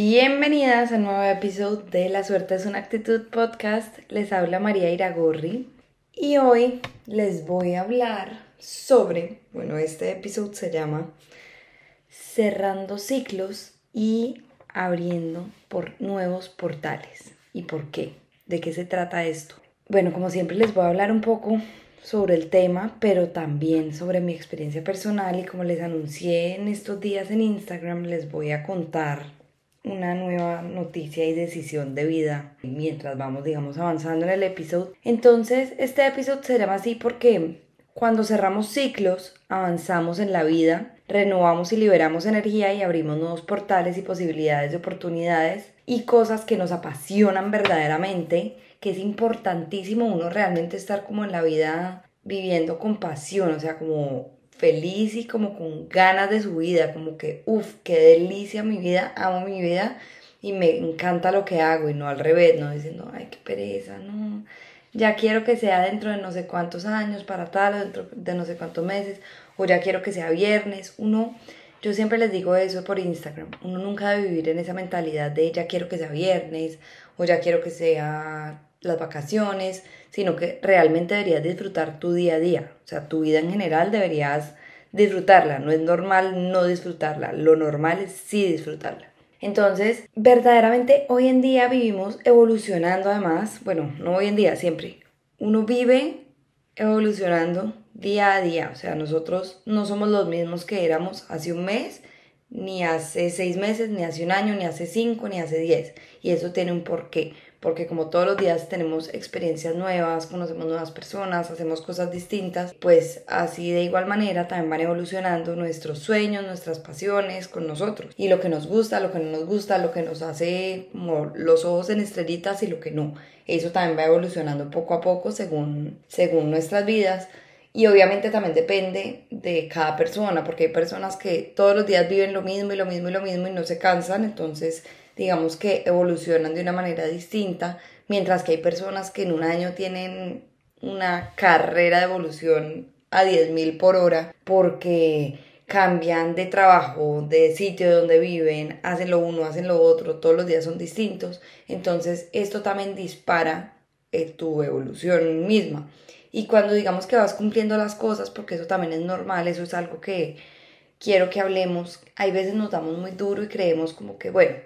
Bienvenidas a un nuevo episodio de La Suerte es una actitud podcast. Les habla María Iragorri y hoy les voy a hablar sobre, bueno, este episodio se llama Cerrando ciclos y abriendo por nuevos portales. ¿Y por qué? ¿De qué se trata esto? Bueno, como siempre les voy a hablar un poco sobre el tema, pero también sobre mi experiencia personal y como les anuncié en estos días en Instagram, les voy a contar una nueva noticia y decisión de vida mientras vamos, digamos, avanzando en el episodio. Entonces, este episodio se llama así porque cuando cerramos ciclos, avanzamos en la vida, renovamos y liberamos energía y abrimos nuevos portales y posibilidades de oportunidades y cosas que nos apasionan verdaderamente, que es importantísimo uno realmente estar como en la vida viviendo con pasión, o sea, como feliz y como con ganas de su vida, como que, uff, qué delicia mi vida, amo mi vida y me encanta lo que hago y no al revés, no diciendo, ay, qué pereza, no, ya quiero que sea dentro de no sé cuántos años para tal, o dentro de no sé cuántos meses, o ya quiero que sea viernes, uno, yo siempre les digo eso por Instagram, uno nunca debe vivir en esa mentalidad de ya quiero que sea viernes, o ya quiero que sea las vacaciones, sino que realmente deberías disfrutar tu día a día. O sea, tu vida en general deberías disfrutarla. No es normal no disfrutarla. Lo normal es sí disfrutarla. Entonces, verdaderamente hoy en día vivimos evolucionando además. Bueno, no hoy en día, siempre. Uno vive evolucionando día a día. O sea, nosotros no somos los mismos que éramos hace un mes, ni hace seis meses, ni hace un año, ni hace cinco, ni hace diez. Y eso tiene un porqué porque como todos los días tenemos experiencias nuevas, conocemos nuevas personas, hacemos cosas distintas, pues así de igual manera también van evolucionando nuestros sueños, nuestras pasiones con nosotros y lo que nos gusta, lo que no nos gusta, lo que nos hace como los ojos en estrellitas y lo que no. Eso también va evolucionando poco a poco según, según nuestras vidas. Y obviamente también depende de cada persona, porque hay personas que todos los días viven lo mismo y lo mismo y lo mismo y no se cansan, entonces digamos que evolucionan de una manera distinta, mientras que hay personas que en un año tienen una carrera de evolución a 10.000 por hora porque cambian de trabajo, de sitio donde viven, hacen lo uno, hacen lo otro, todos los días son distintos. Entonces esto también dispara eh, tu evolución misma. Y cuando digamos que vas cumpliendo las cosas, porque eso también es normal, eso es algo que quiero que hablemos, hay veces nos damos muy duro y creemos como que, bueno,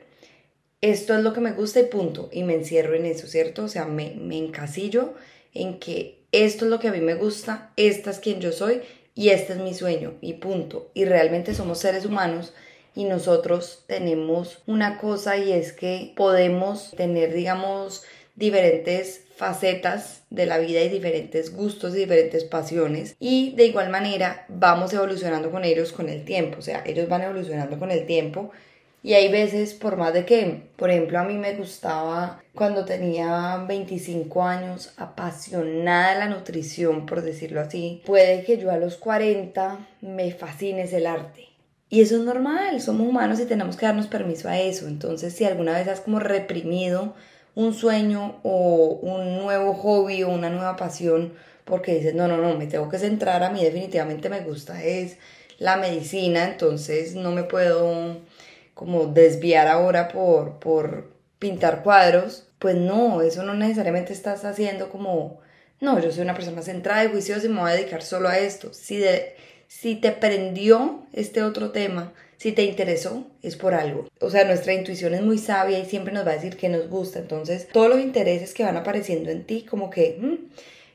esto es lo que me gusta y punto, y me encierro en eso, ¿cierto? O sea, me, me encasillo en que esto es lo que a mí me gusta, esta es quien yo soy y este es mi sueño y punto. Y realmente somos seres humanos y nosotros tenemos una cosa y es que podemos tener, digamos, diferentes facetas de la vida y diferentes gustos y diferentes pasiones y de igual manera vamos evolucionando con ellos con el tiempo, o sea, ellos van evolucionando con el tiempo y hay veces, por más de que, por ejemplo, a mí me gustaba cuando tenía 25 años, apasionada la nutrición, por decirlo así, puede que yo a los 40 me fascine el arte. Y eso es normal, somos humanos y tenemos que darnos permiso a eso. Entonces, si alguna vez has como reprimido un sueño o un nuevo hobby o una nueva pasión, porque dices, no, no, no, me tengo que centrar, a mí definitivamente me gusta es la medicina, entonces no me puedo como desviar ahora por, por pintar cuadros, pues no, eso no necesariamente estás haciendo como, no, yo soy una persona centrada y juiciosa y me voy a dedicar solo a esto. Si, de, si te prendió este otro tema, si te interesó, es por algo. O sea, nuestra intuición es muy sabia y siempre nos va a decir que nos gusta. Entonces, todos los intereses que van apareciendo en ti, como que mm,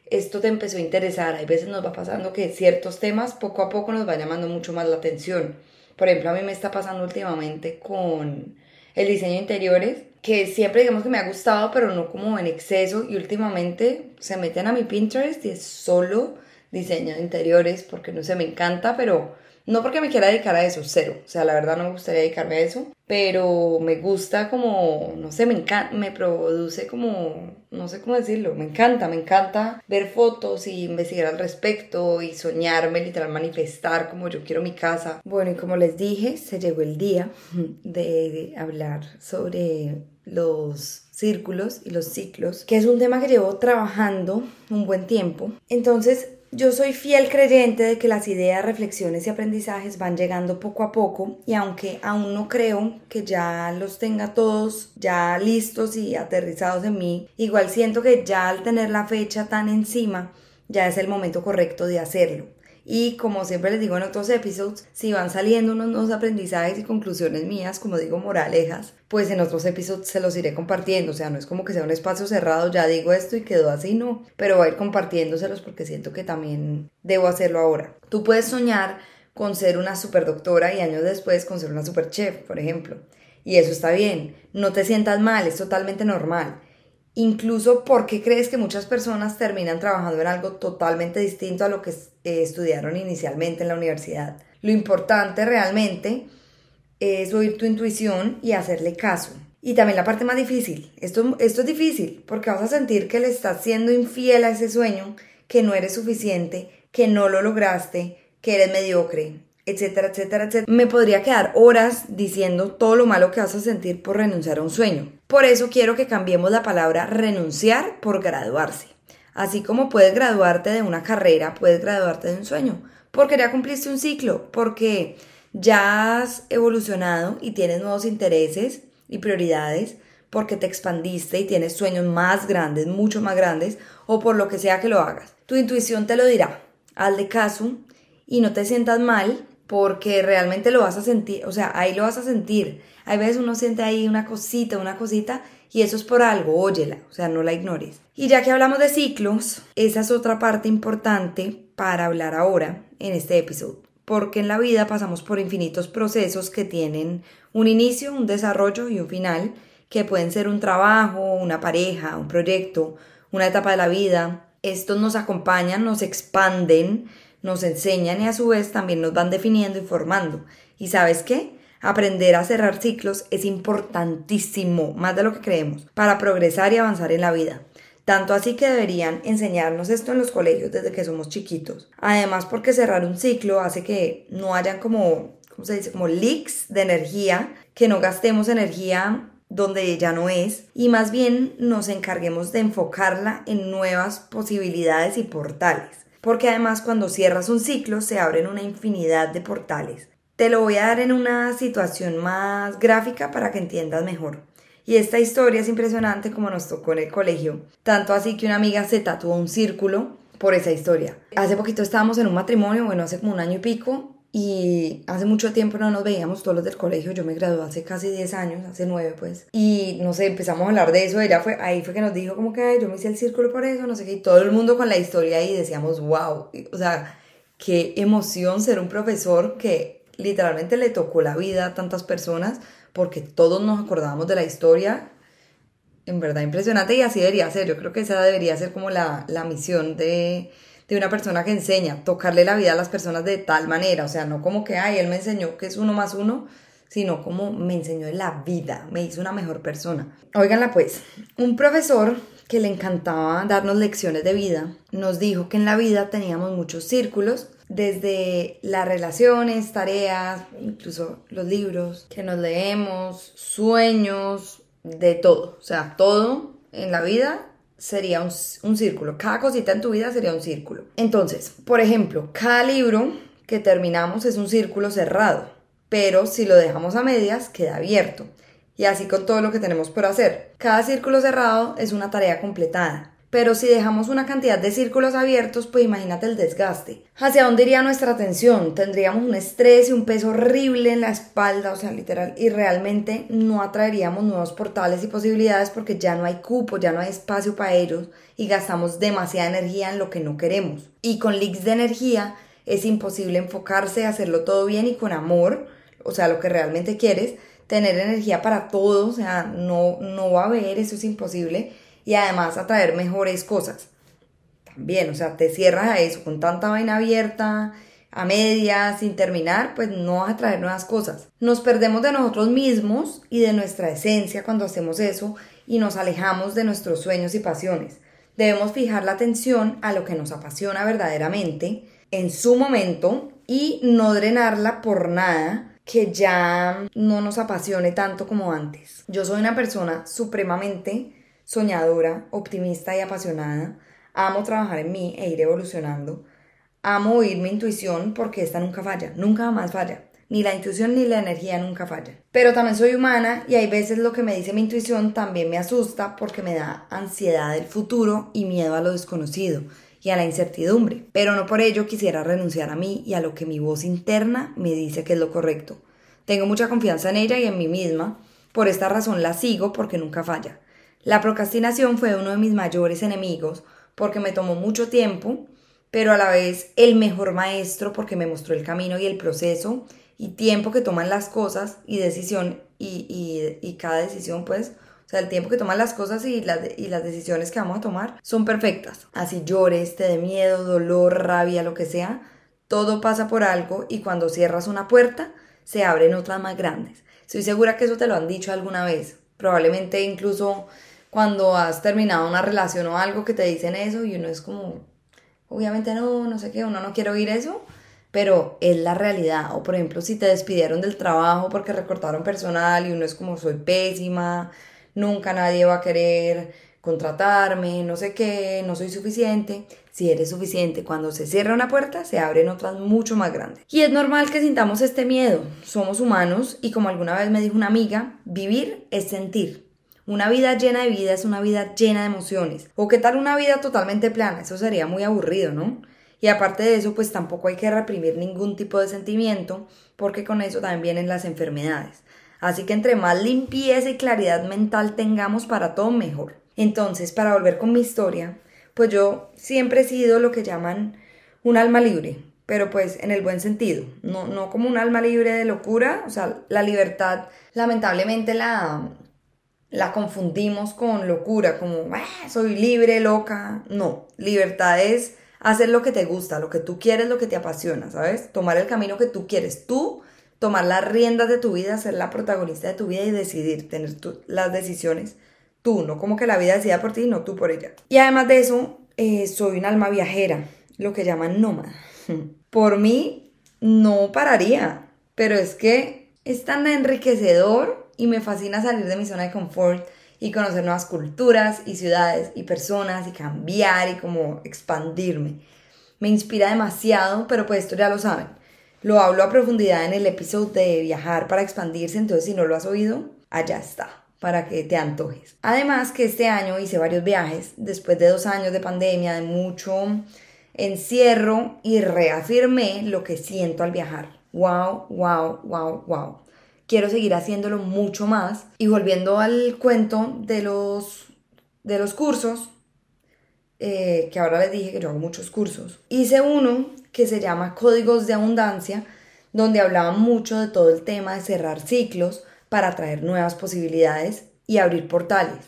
esto te empezó a interesar. Hay veces nos va pasando que ciertos temas poco a poco nos va llamando mucho más la atención. Por ejemplo, a mí me está pasando últimamente con el diseño de interiores, que siempre digamos que me ha gustado, pero no como en exceso. Y últimamente se meten a mi Pinterest y es solo diseño de interiores, porque no sé, me encanta, pero no porque me quiera dedicar a eso, cero. O sea, la verdad no me gustaría dedicarme a eso. Pero me gusta como, no sé, me encanta, me produce como, no sé cómo decirlo, me encanta, me encanta ver fotos y investigar al respecto y soñarme, literal manifestar como yo quiero mi casa. Bueno, y como les dije, se llegó el día de hablar sobre los círculos y los ciclos, que es un tema que llevo trabajando un buen tiempo. Entonces, yo soy fiel creyente de que las ideas, reflexiones y aprendizajes van llegando poco a poco y aunque aún no creo que ya los tenga todos ya listos y aterrizados en mí, igual siento que ya al tener la fecha tan encima, ya es el momento correcto de hacerlo. Y como siempre les digo en otros episodios, si van saliendo unos nuevos aprendizajes y conclusiones mías, como digo, moralejas, pues en otros episodios se los iré compartiendo. O sea, no es como que sea un espacio cerrado, ya digo esto y quedó así, no. Pero voy a ir compartiéndoselos porque siento que también debo hacerlo ahora. Tú puedes soñar con ser una superdoctora y años después con ser una super chef, por ejemplo. Y eso está bien. No te sientas mal, es totalmente normal incluso porque crees que muchas personas terminan trabajando en algo totalmente distinto a lo que eh, estudiaron inicialmente en la universidad. Lo importante realmente es oír tu intuición y hacerle caso. Y también la parte más difícil, esto, esto es difícil porque vas a sentir que le estás siendo infiel a ese sueño, que no eres suficiente, que no lo lograste, que eres mediocre, etcétera, etcétera, etcétera. Me podría quedar horas diciendo todo lo malo que vas a sentir por renunciar a un sueño. Por eso quiero que cambiemos la palabra renunciar por graduarse. Así como puedes graduarte de una carrera, puedes graduarte de un sueño, porque ya cumpliste un ciclo, porque ya has evolucionado y tienes nuevos intereses y prioridades, porque te expandiste y tienes sueños más grandes, mucho más grandes, o por lo que sea que lo hagas. Tu intuición te lo dirá. Hazle caso y no te sientas mal porque realmente lo vas a sentir, o sea, ahí lo vas a sentir. Hay veces uno siente ahí una cosita, una cosita, y eso es por algo, óyela, o sea, no la ignores. Y ya que hablamos de ciclos, esa es otra parte importante para hablar ahora en este episodio, porque en la vida pasamos por infinitos procesos que tienen un inicio, un desarrollo y un final, que pueden ser un trabajo, una pareja, un proyecto, una etapa de la vida. Estos nos acompañan, nos expanden, nos enseñan y a su vez también nos van definiendo y formando. ¿Y sabes qué? Aprender a cerrar ciclos es importantísimo, más de lo que creemos, para progresar y avanzar en la vida. Tanto así que deberían enseñarnos esto en los colegios desde que somos chiquitos. Además porque cerrar un ciclo hace que no hayan como, ¿cómo se dice? Como leaks de energía, que no gastemos energía donde ya no es y más bien nos encarguemos de enfocarla en nuevas posibilidades y portales porque además cuando cierras un ciclo se abren una infinidad de portales. Te lo voy a dar en una situación más gráfica para que entiendas mejor. Y esta historia es impresionante como nos tocó en el colegio. Tanto así que una amiga se tatuó un círculo por esa historia. Hace poquito estábamos en un matrimonio, bueno, hace como un año y pico, y hace mucho tiempo no nos veíamos todos los del colegio, yo me gradué hace casi 10 años, hace 9 pues, y no sé, empezamos a hablar de eso, ella fue, ahí fue que nos dijo como que yo me hice el círculo por eso, no sé qué, y todo el mundo con la historia y decíamos, wow, o sea, qué emoción ser un profesor que literalmente le tocó la vida a tantas personas, porque todos nos acordábamos de la historia, en verdad impresionante y así debería ser, yo creo que esa debería ser como la, la misión de de una persona que enseña, tocarle la vida a las personas de tal manera, o sea, no como que, ay, él me enseñó que es uno más uno, sino como me enseñó la vida, me hizo una mejor persona. Óiganla pues, un profesor que le encantaba darnos lecciones de vida, nos dijo que en la vida teníamos muchos círculos, desde las relaciones, tareas, incluso los libros que nos leemos, sueños, de todo, o sea, todo en la vida sería un, círculo. Cada cosita en tu vida sería un círculo. Entonces, por ejemplo, cada libro que terminamos es un círculo cerrado, pero si lo dejamos a medias, queda abierto. Y así con todo lo que tenemos por hacer. Cada círculo cerrado es una tarea completada. Pero si dejamos una cantidad de círculos abiertos, pues imagínate el desgaste. ¿Hacia dónde iría nuestra atención? Tendríamos un estrés y un peso horrible en la espalda, o sea, literal, y realmente no atraeríamos nuevos portales y posibilidades porque ya no hay cupo, ya no hay espacio para ellos y gastamos demasiada energía en lo que no queremos. Y con leaks de energía es imposible enfocarse, hacerlo todo bien y con amor, o sea, lo que realmente quieres, tener energía para todo, o sea, no, no va a haber, eso es imposible y además atraer mejores cosas. También, o sea, te cierras a eso con tanta vaina abierta, a medias, sin terminar, pues no vas a traer nuevas cosas. Nos perdemos de nosotros mismos y de nuestra esencia cuando hacemos eso y nos alejamos de nuestros sueños y pasiones. Debemos fijar la atención a lo que nos apasiona verdaderamente en su momento y no drenarla por nada que ya no nos apasione tanto como antes. Yo soy una persona supremamente soñadora, optimista y apasionada. Amo trabajar en mí e ir evolucionando. amo oír mi intuición porque esta nunca falla, nunca más falla. Ni la intuición ni la energía nunca falla. Pero también soy humana y hay veces lo que me dice mi intuición también me asusta porque me da ansiedad del futuro y miedo a lo desconocido y a la incertidumbre. Pero no por ello quisiera renunciar a mí y a lo que mi voz interna me dice que es lo correcto. Tengo mucha confianza en ella y en mí misma. Por esta razón la sigo porque nunca falla. La procrastinación fue uno de mis mayores enemigos porque me tomó mucho tiempo, pero a la vez el mejor maestro porque me mostró el camino y el proceso y tiempo que toman las cosas y decisión y, cada decisión pues, o sea, el tiempo que toman las cosas y las, y las decisiones que vamos a tomar son perfectas. Así llores, te dé miedo, dolor, rabia, lo que sea, todo pasa por algo y cuando cierras una puerta, se abren otras más grandes. Estoy segura que eso te lo han dicho alguna vez. Probablemente incluso cuando has terminado una relación o algo que te dicen eso y uno es como, obviamente no, no sé qué, uno no quiere oír eso, pero es la realidad. O por ejemplo, si te despidieron del trabajo porque recortaron personal y uno es como soy pésima, nunca nadie va a querer contratarme, no sé qué, no soy suficiente. Si eres suficiente, cuando se cierra una puerta, se abren otras mucho más grandes. Y es normal que sintamos este miedo. Somos humanos y como alguna vez me dijo una amiga, vivir es sentir. Una vida llena de vida es una vida llena de emociones. O qué tal una vida totalmente plana, eso sería muy aburrido, ¿no? Y aparte de eso, pues tampoco hay que reprimir ningún tipo de sentimiento, porque con eso también vienen las enfermedades. Así que entre más limpieza y claridad mental tengamos para todo, mejor. Entonces, para volver con mi historia, pues yo siempre he sido lo que llaman un alma libre, pero pues en el buen sentido, no, no como un alma libre de locura, o sea, la libertad lamentablemente la, la confundimos con locura, como ah, soy libre, loca, no, libertad es hacer lo que te gusta, lo que tú quieres, lo que te apasiona, ¿sabes? Tomar el camino que tú quieres, tú tomar las riendas de tu vida, ser la protagonista de tu vida y decidir, tener las decisiones tú, no como que la vida decida por ti, no tú por ella. Y además de eso, eh, soy un alma viajera, lo que llaman nómada. Por mí, no pararía, pero es que es tan enriquecedor y me fascina salir de mi zona de confort y conocer nuevas culturas y ciudades y personas y cambiar y como expandirme. Me inspira demasiado, pero pues esto ya lo saben. Lo hablo a profundidad en el episodio de viajar para expandirse, entonces si no lo has oído, allá está, para que te antojes. Además que este año hice varios viajes, después de dos años de pandemia, de mucho encierro y reafirmé lo que siento al viajar. Wow, wow, wow, wow quiero seguir haciéndolo mucho más. Y volviendo al cuento de los, de los cursos, eh, que ahora les dije que yo hago muchos cursos, hice uno que se llama Códigos de Abundancia, donde hablaba mucho de todo el tema de cerrar ciclos para traer nuevas posibilidades y abrir portales.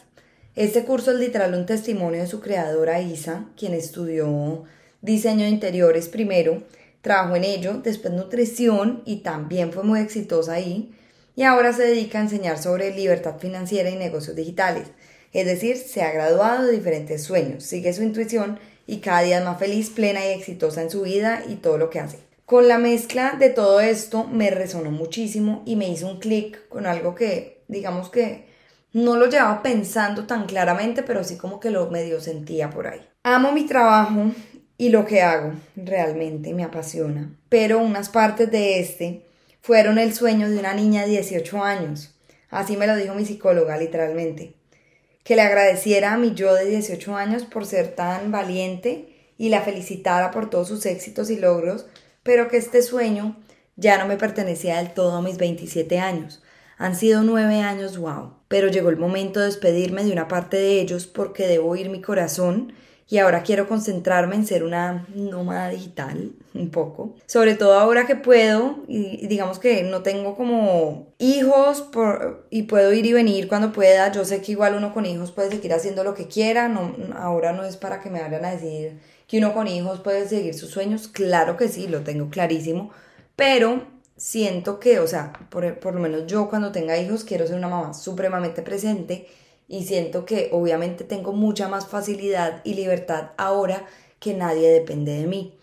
Este curso es literal un testimonio de su creadora Isa, quien estudió diseño de interiores primero, trabajó en ello, después nutrición y también fue muy exitosa ahí y ahora se dedica a enseñar sobre libertad financiera y negocios digitales. Es decir, se ha graduado de diferentes sueños, sigue su intuición y cada día es más feliz, plena y exitosa en su vida y todo lo que hace. Con la mezcla de todo esto me resonó muchísimo y me hizo un clic con algo que, digamos que no lo llevaba pensando tan claramente, pero sí como que lo medio sentía por ahí. Amo mi trabajo y lo que hago, realmente me apasiona, pero unas partes de este fueron el sueño de una niña de 18 años. Así me lo dijo mi psicóloga, literalmente. Que le agradeciera a mi yo de 18 años por ser tan valiente y la felicitara por todos sus éxitos y logros, pero que este sueño ya no me pertenecía del todo a mis 27 años. Han sido nueve años, wow. Pero llegó el momento de despedirme de una parte de ellos porque debo oír mi corazón y ahora quiero concentrarme en ser una nómada digital un poco. Sobre todo ahora que puedo y digamos que no tengo como hijos por, y puedo ir y venir cuando pueda. Yo sé que igual uno con hijos puede seguir haciendo lo que quiera. No, ahora no es para que me vayan a decir que uno con hijos puede seguir sus sueños. Claro que sí, lo tengo clarísimo. Pero siento que, o sea, por, por lo menos yo cuando tenga hijos quiero ser una mamá supremamente presente y siento que obviamente tengo mucha más facilidad y libertad ahora que nadie depende de mí.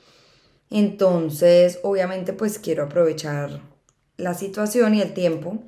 Entonces, obviamente pues quiero aprovechar la situación y el tiempo.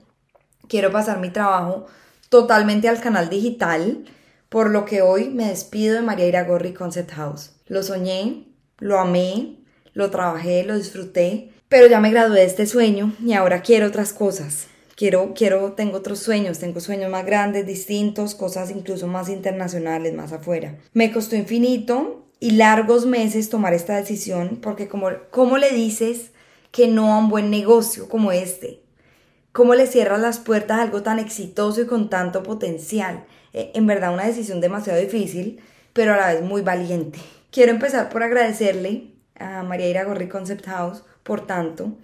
Quiero pasar mi trabajo totalmente al canal digital, por lo que hoy me despido de María Iragorri Concept House. Lo soñé, lo amé, lo trabajé, lo disfruté, pero ya me gradué de este sueño y ahora quiero otras cosas. Quiero, quiero, tengo otros sueños, tengo sueños más grandes, distintos, cosas incluso más internacionales, más afuera. Me costó infinito y largos meses tomar esta decisión porque como, ¿cómo le dices que no a un buen negocio como este? ¿Cómo le cierras las puertas a algo tan exitoso y con tanto potencial? Eh, en verdad una decisión demasiado difícil, pero a la vez muy valiente. Quiero empezar por agradecerle a María Iragorri Concept House por tanto.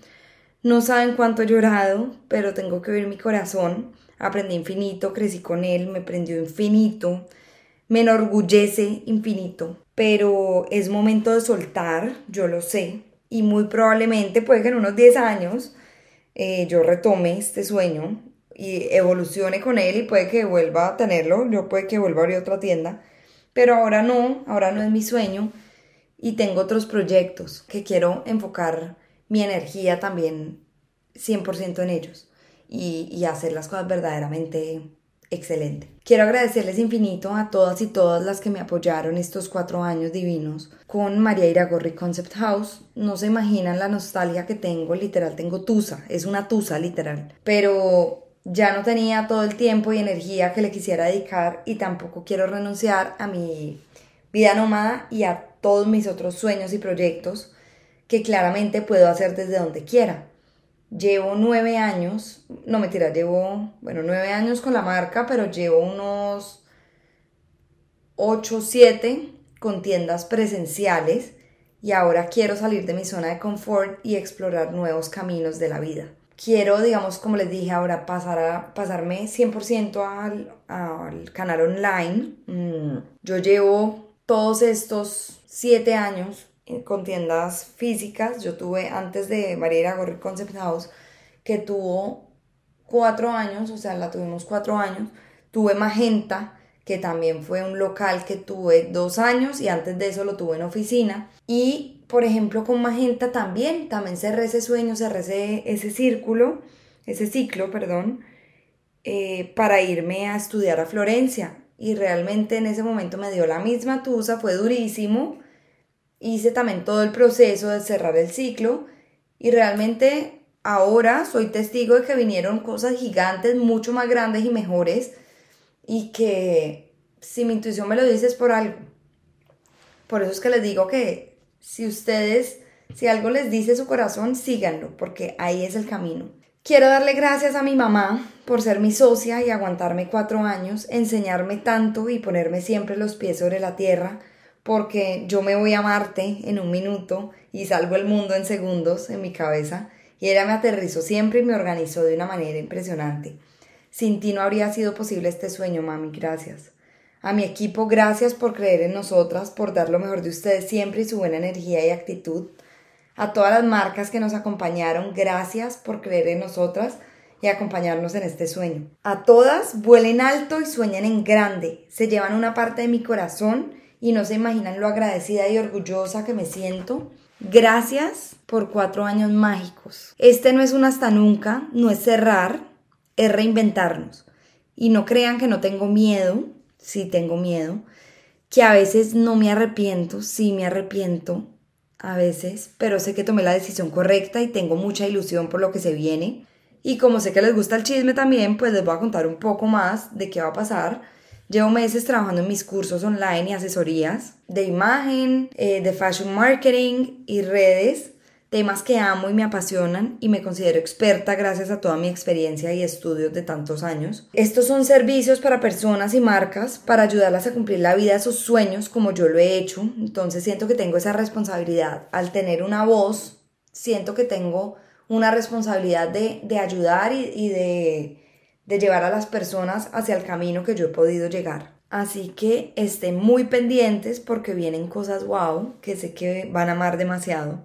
No saben cuánto he llorado, pero tengo que oír mi corazón. Aprendí infinito, crecí con él, me prendió infinito, me enorgullece infinito. Pero es momento de soltar, yo lo sé. Y muy probablemente puede que en unos 10 años eh, yo retome este sueño y evolucione con él y puede que vuelva a tenerlo, yo puede que vuelva a abrir otra tienda, pero ahora no, ahora no es mi sueño y tengo otros proyectos que quiero enfocar mi energía también 100% en ellos y, y hacer las cosas verdaderamente excelente. Quiero agradecerles infinito a todas y todas las que me apoyaron estos cuatro años divinos con María Iragorri Concept House. No se imaginan la nostalgia que tengo, literal, tengo tusa, es una tusa literal. Pero ya no tenía todo el tiempo y energía que le quisiera dedicar y tampoco quiero renunciar a mi vida nómada y a todos mis otros sueños y proyectos que claramente puedo hacer desde donde quiera. Llevo nueve años, no mentira, llevo, bueno, nueve años con la marca, pero llevo unos ocho, siete con tiendas presenciales y ahora quiero salir de mi zona de confort y explorar nuevos caminos de la vida. Quiero, digamos, como les dije ahora, pasar a, pasarme 100% al, al, canal online. Mm, yo llevo todos estos siete años con tiendas físicas. Yo tuve antes de María Gorri Concept House, que tuvo cuatro años, o sea, la tuvimos cuatro años. Tuve Magenta, que también fue un local que tuve dos años y antes de eso lo tuve en oficina. Y, por ejemplo, con Magenta también, también cerré ese sueño, cerré ese, ese círculo, ese ciclo, perdón, eh, para irme a estudiar a Florencia. Y realmente en ese momento me dio la misma tusa, fue durísimo hice también todo el proceso de cerrar el ciclo y realmente ahora soy testigo de que vinieron cosas gigantes, mucho más grandes y mejores y que si mi intuición me lo dice es por algo. Por eso es que les digo que si ustedes, si algo les dice su corazón, síganlo, porque ahí es el camino. Quiero darle gracias a mi mamá por ser mi socia y aguantarme cuatro años, enseñarme tanto y ponerme siempre los pies sobre la tierra porque yo me voy a Marte en un minuto y salvo el mundo en segundos en mi cabeza y ella me aterrizó siempre y me organizó de una manera impresionante. Sin ti no habría sido posible este sueño, mami, gracias. A mi equipo, gracias por creer en nosotras, por dar lo mejor de ustedes siempre y su buena energía y actitud. A todas las marcas que nos acompañaron, gracias por creer en nosotras y acompañarnos en este sueño. A todas, vuelen alto y sueñen en grande. Se llevan una parte de mi corazón y no se imaginan lo agradecida y orgullosa que me siento. Gracias por cuatro años mágicos. Este no es un hasta nunca, no es cerrar, es reinventarnos. Y no crean que no tengo miedo, sí tengo miedo, que a veces no me arrepiento, sí me arrepiento a veces, pero sé que tomé la decisión correcta y tengo mucha ilusión por lo que se viene. Y como sé que les gusta el chisme también, pues les voy a contar un poco más de qué va a pasar Llevo meses trabajando en mis cursos online y asesorías de imagen, eh, de fashion marketing y redes, temas que amo y me apasionan y me considero experta gracias a toda mi experiencia y estudios de tantos años. Estos son servicios para personas y marcas para ayudarlas a cumplir la vida de sus sueños como yo lo he hecho. Entonces siento que tengo esa responsabilidad. Al tener una voz, siento que tengo una responsabilidad de, de ayudar y de de llevar a las personas hacia el camino que yo he podido llegar. Así que estén muy pendientes porque vienen cosas wow que sé que van a amar demasiado.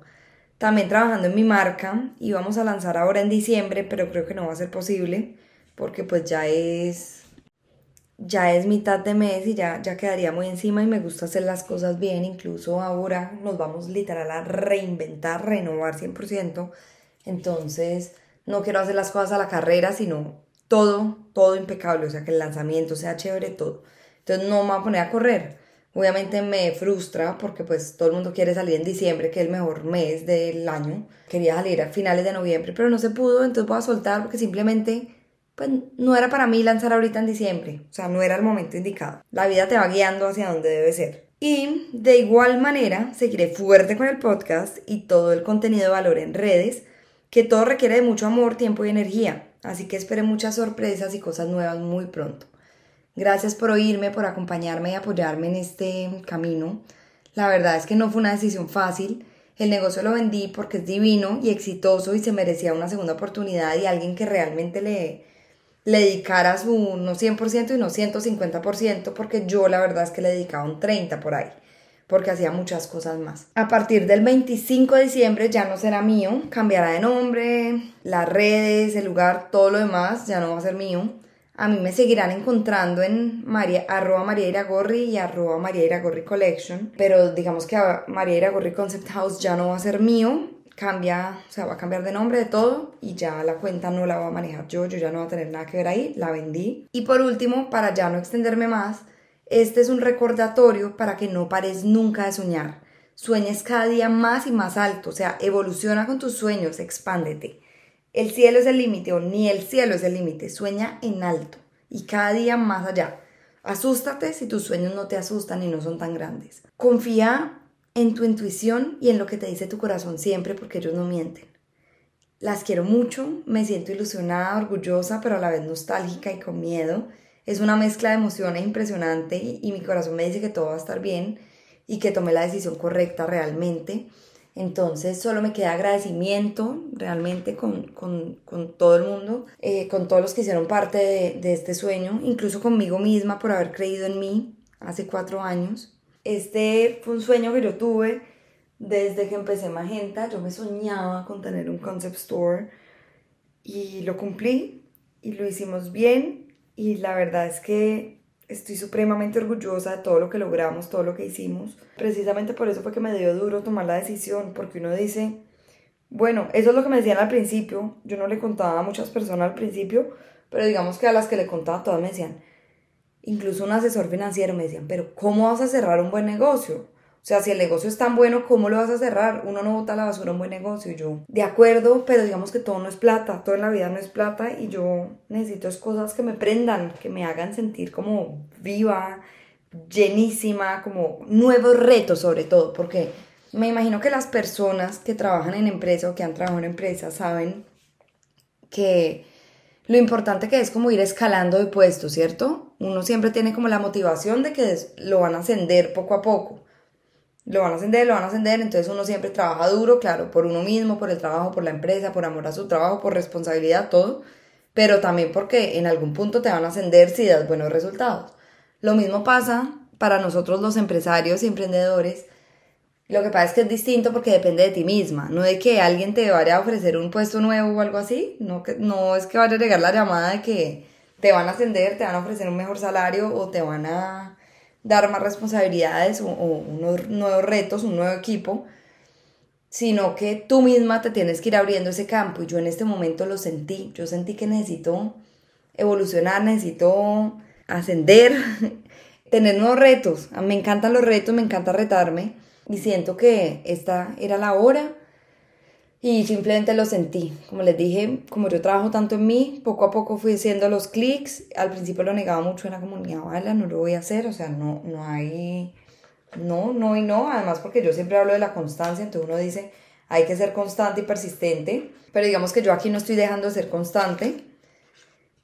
También trabajando en mi marca y vamos a lanzar ahora en diciembre, pero creo que no va a ser posible porque pues ya es ya es mitad de mes y ya, ya quedaría muy encima y me gusta hacer las cosas bien, incluso ahora nos vamos literal a reinventar, renovar 100%, entonces no quiero hacer las cosas a la carrera, sino todo, todo impecable, o sea, que el lanzamiento sea chévere, todo. Entonces no me voy a poner a correr, Obviamente me frustra porque pues todo el mundo quiere salir en diciembre, que es el mejor mes del año. Quería salir a finales de noviembre, pero no se pudo, entonces voy a soltar porque simplemente pues no era para mí lanzar ahorita en diciembre, o sea, no era el momento indicado. La vida te va guiando hacia donde debe ser. Y de igual manera, seguiré fuerte con el podcast y todo el contenido de valor en redes, que todo requiere de mucho amor, tiempo y energía. Así que espere muchas sorpresas y cosas nuevas muy pronto. Gracias por oírme, por acompañarme y apoyarme en este camino. La verdad es que no fue una decisión fácil. El negocio lo vendí porque es divino y exitoso y se merecía una segunda oportunidad y alguien que realmente le, le dedicara su no 100% y no 150% porque yo la verdad es que le dedicaba un 30% por ahí porque hacía muchas cosas más. A partir del 25 de diciembre ya no será mío, cambiará de nombre, las redes, el lugar, todo lo demás ya no va a ser mío. A mí me seguirán encontrando en María, arroba María Iragorri y arroba María Iragorri Collection, pero digamos que María Iragorri Concept House ya no va a ser mío, cambia, o sea, va a cambiar de nombre de todo y ya la cuenta no la voy a manejar yo, yo ya no voy a tener nada que ver ahí, la vendí. Y por último, para ya no extenderme más, este es un recordatorio para que no pares nunca de soñar. Sueñes cada día más y más alto, o sea, evoluciona con tus sueños, expándete. El cielo es el límite o ni el cielo es el límite, sueña en alto y cada día más allá. Asústate si tus sueños no te asustan y no son tan grandes. Confía en tu intuición y en lo que te dice tu corazón siempre porque ellos no mienten. Las quiero mucho, me siento ilusionada, orgullosa, pero a la vez nostálgica y con miedo. Es una mezcla de emociones impresionante y, mi corazón me dice que todo va a estar bien y que tomé la decisión correcta realmente. Entonces solo me queda agradecimiento realmente con, todo el mundo, eh, con todos los que hicieron parte de, de, este sueño, incluso conmigo misma por haber creído en mí hace cuatro años. Este fue un sueño que yo tuve desde que empecé Magenta. Yo me soñaba con tener un concept store y lo cumplí y lo hicimos bien y la verdad es que estoy supremamente orgullosa de todo lo que logramos, todo lo que hicimos. Precisamente por eso fue que me dio duro tomar la decisión, porque uno dice, bueno, eso es lo que me decían al principio, yo no le contaba a muchas personas al principio, pero digamos que a las que le contaba todas me decían, incluso un asesor financiero me decían, pero ¿cómo vas a cerrar un buen negocio? O sea, si el negocio es tan bueno, ¿cómo lo vas a cerrar? Uno no bota la basura un buen negocio. Yo, de acuerdo, pero digamos que todo no es plata, todo en la vida no es plata y yo necesito cosas que me prendan, que me hagan sentir como viva, llenísima, como nuevos retos sobre todo, porque me imagino que las personas que trabajan en empresa o que han trabajado en empresa saben que lo importante que es como ir escalando de puesto, ¿cierto? Uno siempre tiene como la motivación de que lo van a ascender poco a poco lo van a ascender, lo van a ascender, entonces uno siempre trabaja duro, claro, por uno mismo, por el trabajo, por la empresa, por amor a su trabajo, por responsabilidad, todo, pero también porque en algún punto te van a ascender si das buenos resultados. Lo mismo pasa para nosotros los empresarios y emprendedores. Lo que pasa es que es distinto porque depende de ti misma, no de que alguien te vaya a ofrecer un puesto nuevo o algo así, no, que, no es que vaya a llegar la llamada de que te van a ascender, te van a ofrecer un mejor salario o te van a dar más responsabilidades o, unos nuevos retos, un nuevo equipo, sino que tú misma te tienes que ir abriendo ese campo. Y yo en este momento lo sentí, yo sentí que necesito evolucionar, necesito ascender, tener nuevos retos, me encantan los retos, me encanta retarme. Y siento que esta era la hora y simplemente lo sentí. Como les dije, como yo trabajo tanto en mí, poco a poco fui haciendo los clics. Al principio lo negaba mucho en la comunidad, vale, no lo voy a hacer, o sea, no, no hay, no, no y no. Además, porque yo siempre hablo de la constancia, entonces uno dice, hay que ser constante y persistente. Pero digamos que yo aquí no estoy dejando de ser constante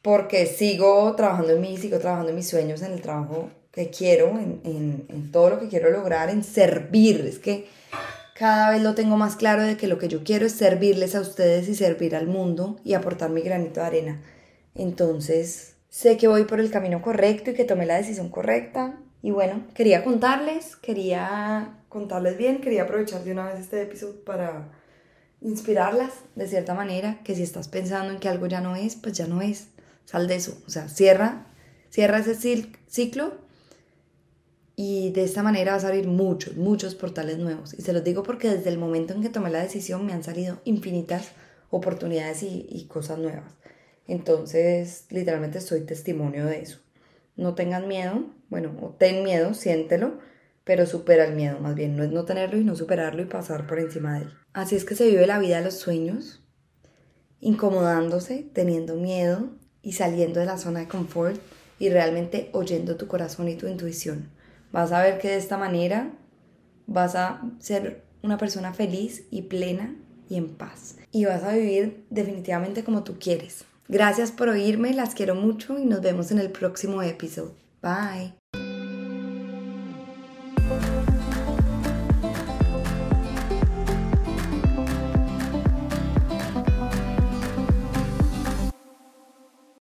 porque sigo trabajando en mí, sigo trabajando en mis sueños, en el trabajo que quiero, en, en, en todo lo que quiero lograr, en servir. Es que cada vez lo tengo más claro de que lo que yo quiero es servirles a ustedes y servir al mundo y aportar mi granito de arena. Entonces, sé que voy por el camino correcto y que tomé la decisión correcta. Y bueno, quería contarles, quería contarles bien, quería aprovechar de una vez este episodio para inspirarlas de cierta manera, que si estás pensando en que algo ya no es, pues ya no es. Sal de eso, o sea, cierra, cierra ese ciclo y de esta manera va a salir muchos, muchos portales nuevos. Y se los digo porque desde el momento en que tomé la decisión me han salido infinitas oportunidades y, cosas nuevas. Entonces, literalmente soy testimonio de eso. No tengan miedo, bueno, o ten miedo, siéntelo, pero supera el miedo, más bien no es no tenerlo y no superarlo y pasar por encima de él. Así es que se vive la vida de los sueños, incomodándose, teniendo miedo y saliendo de la zona de confort y realmente oyendo tu corazón y tu intuición. Vas a ver que de esta manera vas a ser una persona feliz y plena y en paz. Y vas a vivir definitivamente como tú quieres. Gracias por oírme, las quiero mucho y nos vemos en el próximo episodio. Bye.